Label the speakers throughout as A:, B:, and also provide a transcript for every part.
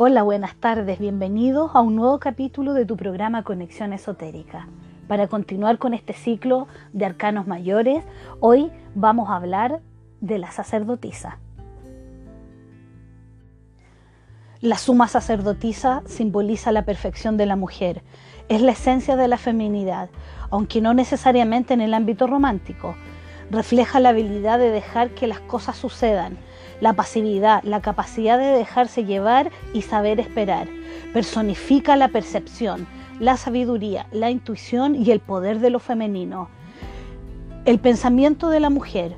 A: Hola, buenas tardes, bienvenidos a un nuevo capítulo de tu programa Conexión Esotérica. Para continuar con este ciclo de arcanos mayores, hoy vamos a hablar de la sacerdotisa. La suma sacerdotisa simboliza la perfección de la mujer, es la esencia de la feminidad, aunque no necesariamente en el ámbito romántico. Refleja la habilidad de dejar que las cosas sucedan, la pasividad, la capacidad de dejarse llevar y saber esperar. Personifica la percepción, la sabiduría, la intuición y el poder de lo femenino. El pensamiento de la mujer.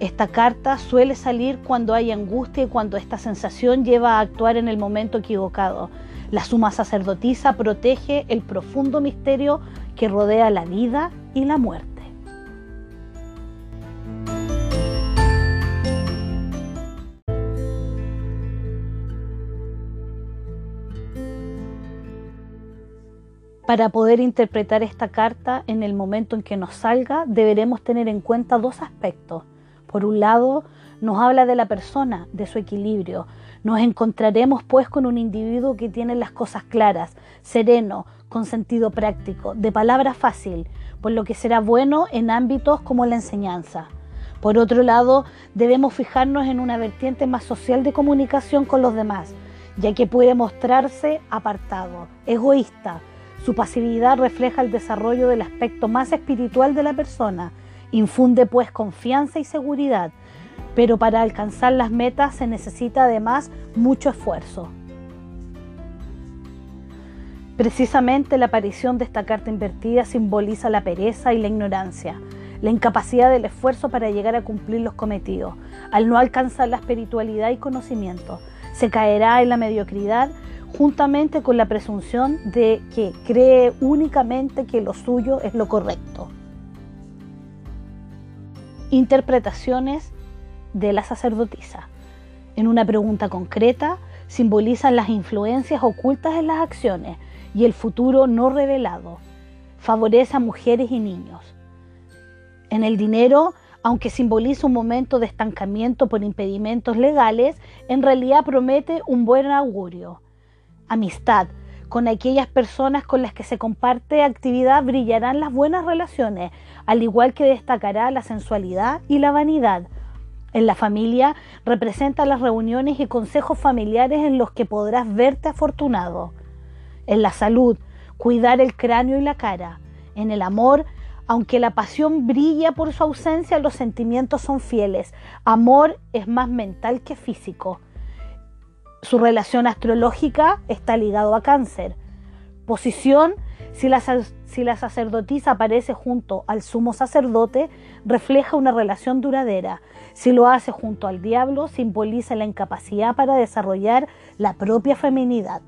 A: Esta carta suele salir cuando hay angustia y cuando esta sensación lleva a actuar en el momento equivocado. La suma sacerdotisa protege el profundo misterio que rodea la vida y la muerte. Para poder interpretar esta carta en el momento en que nos salga, deberemos tener en cuenta dos aspectos. Por un lado, nos habla de la persona, de su equilibrio. Nos encontraremos pues con un individuo que tiene las cosas claras, sereno, con sentido práctico, de palabra fácil, por lo que será bueno en ámbitos como la enseñanza. Por otro lado, debemos fijarnos en una vertiente más social de comunicación con los demás, ya que puede mostrarse apartado, egoísta, su pasividad refleja el desarrollo del aspecto más espiritual de la persona, infunde pues confianza y seguridad, pero para alcanzar las metas se necesita además mucho esfuerzo. Precisamente la aparición de esta carta invertida simboliza la pereza y la ignorancia, la incapacidad del esfuerzo para llegar a cumplir los cometidos. Al no alcanzar la espiritualidad y conocimiento, se caerá en la mediocridad juntamente con la presunción de que cree únicamente que lo suyo es lo correcto. Interpretaciones de la sacerdotisa. En una pregunta concreta, simbolizan las influencias ocultas en las acciones y el futuro no revelado. Favorece a mujeres y niños. En el dinero, aunque simboliza un momento de estancamiento por impedimentos legales, en realidad promete un buen augurio amistad. Con aquellas personas con las que se comparte actividad brillarán las buenas relaciones, al igual que destacará la sensualidad y la vanidad. En la familia representa las reuniones y consejos familiares en los que podrás verte afortunado. En la salud, cuidar el cráneo y la cara. En el amor, aunque la pasión brilla por su ausencia, los sentimientos son fieles. Amor es más mental que físico. Su relación astrológica está ligado a cáncer. Posición, si la, si la sacerdotisa aparece junto al sumo sacerdote, refleja una relación duradera. Si lo hace junto al diablo, simboliza la incapacidad para desarrollar la propia feminidad.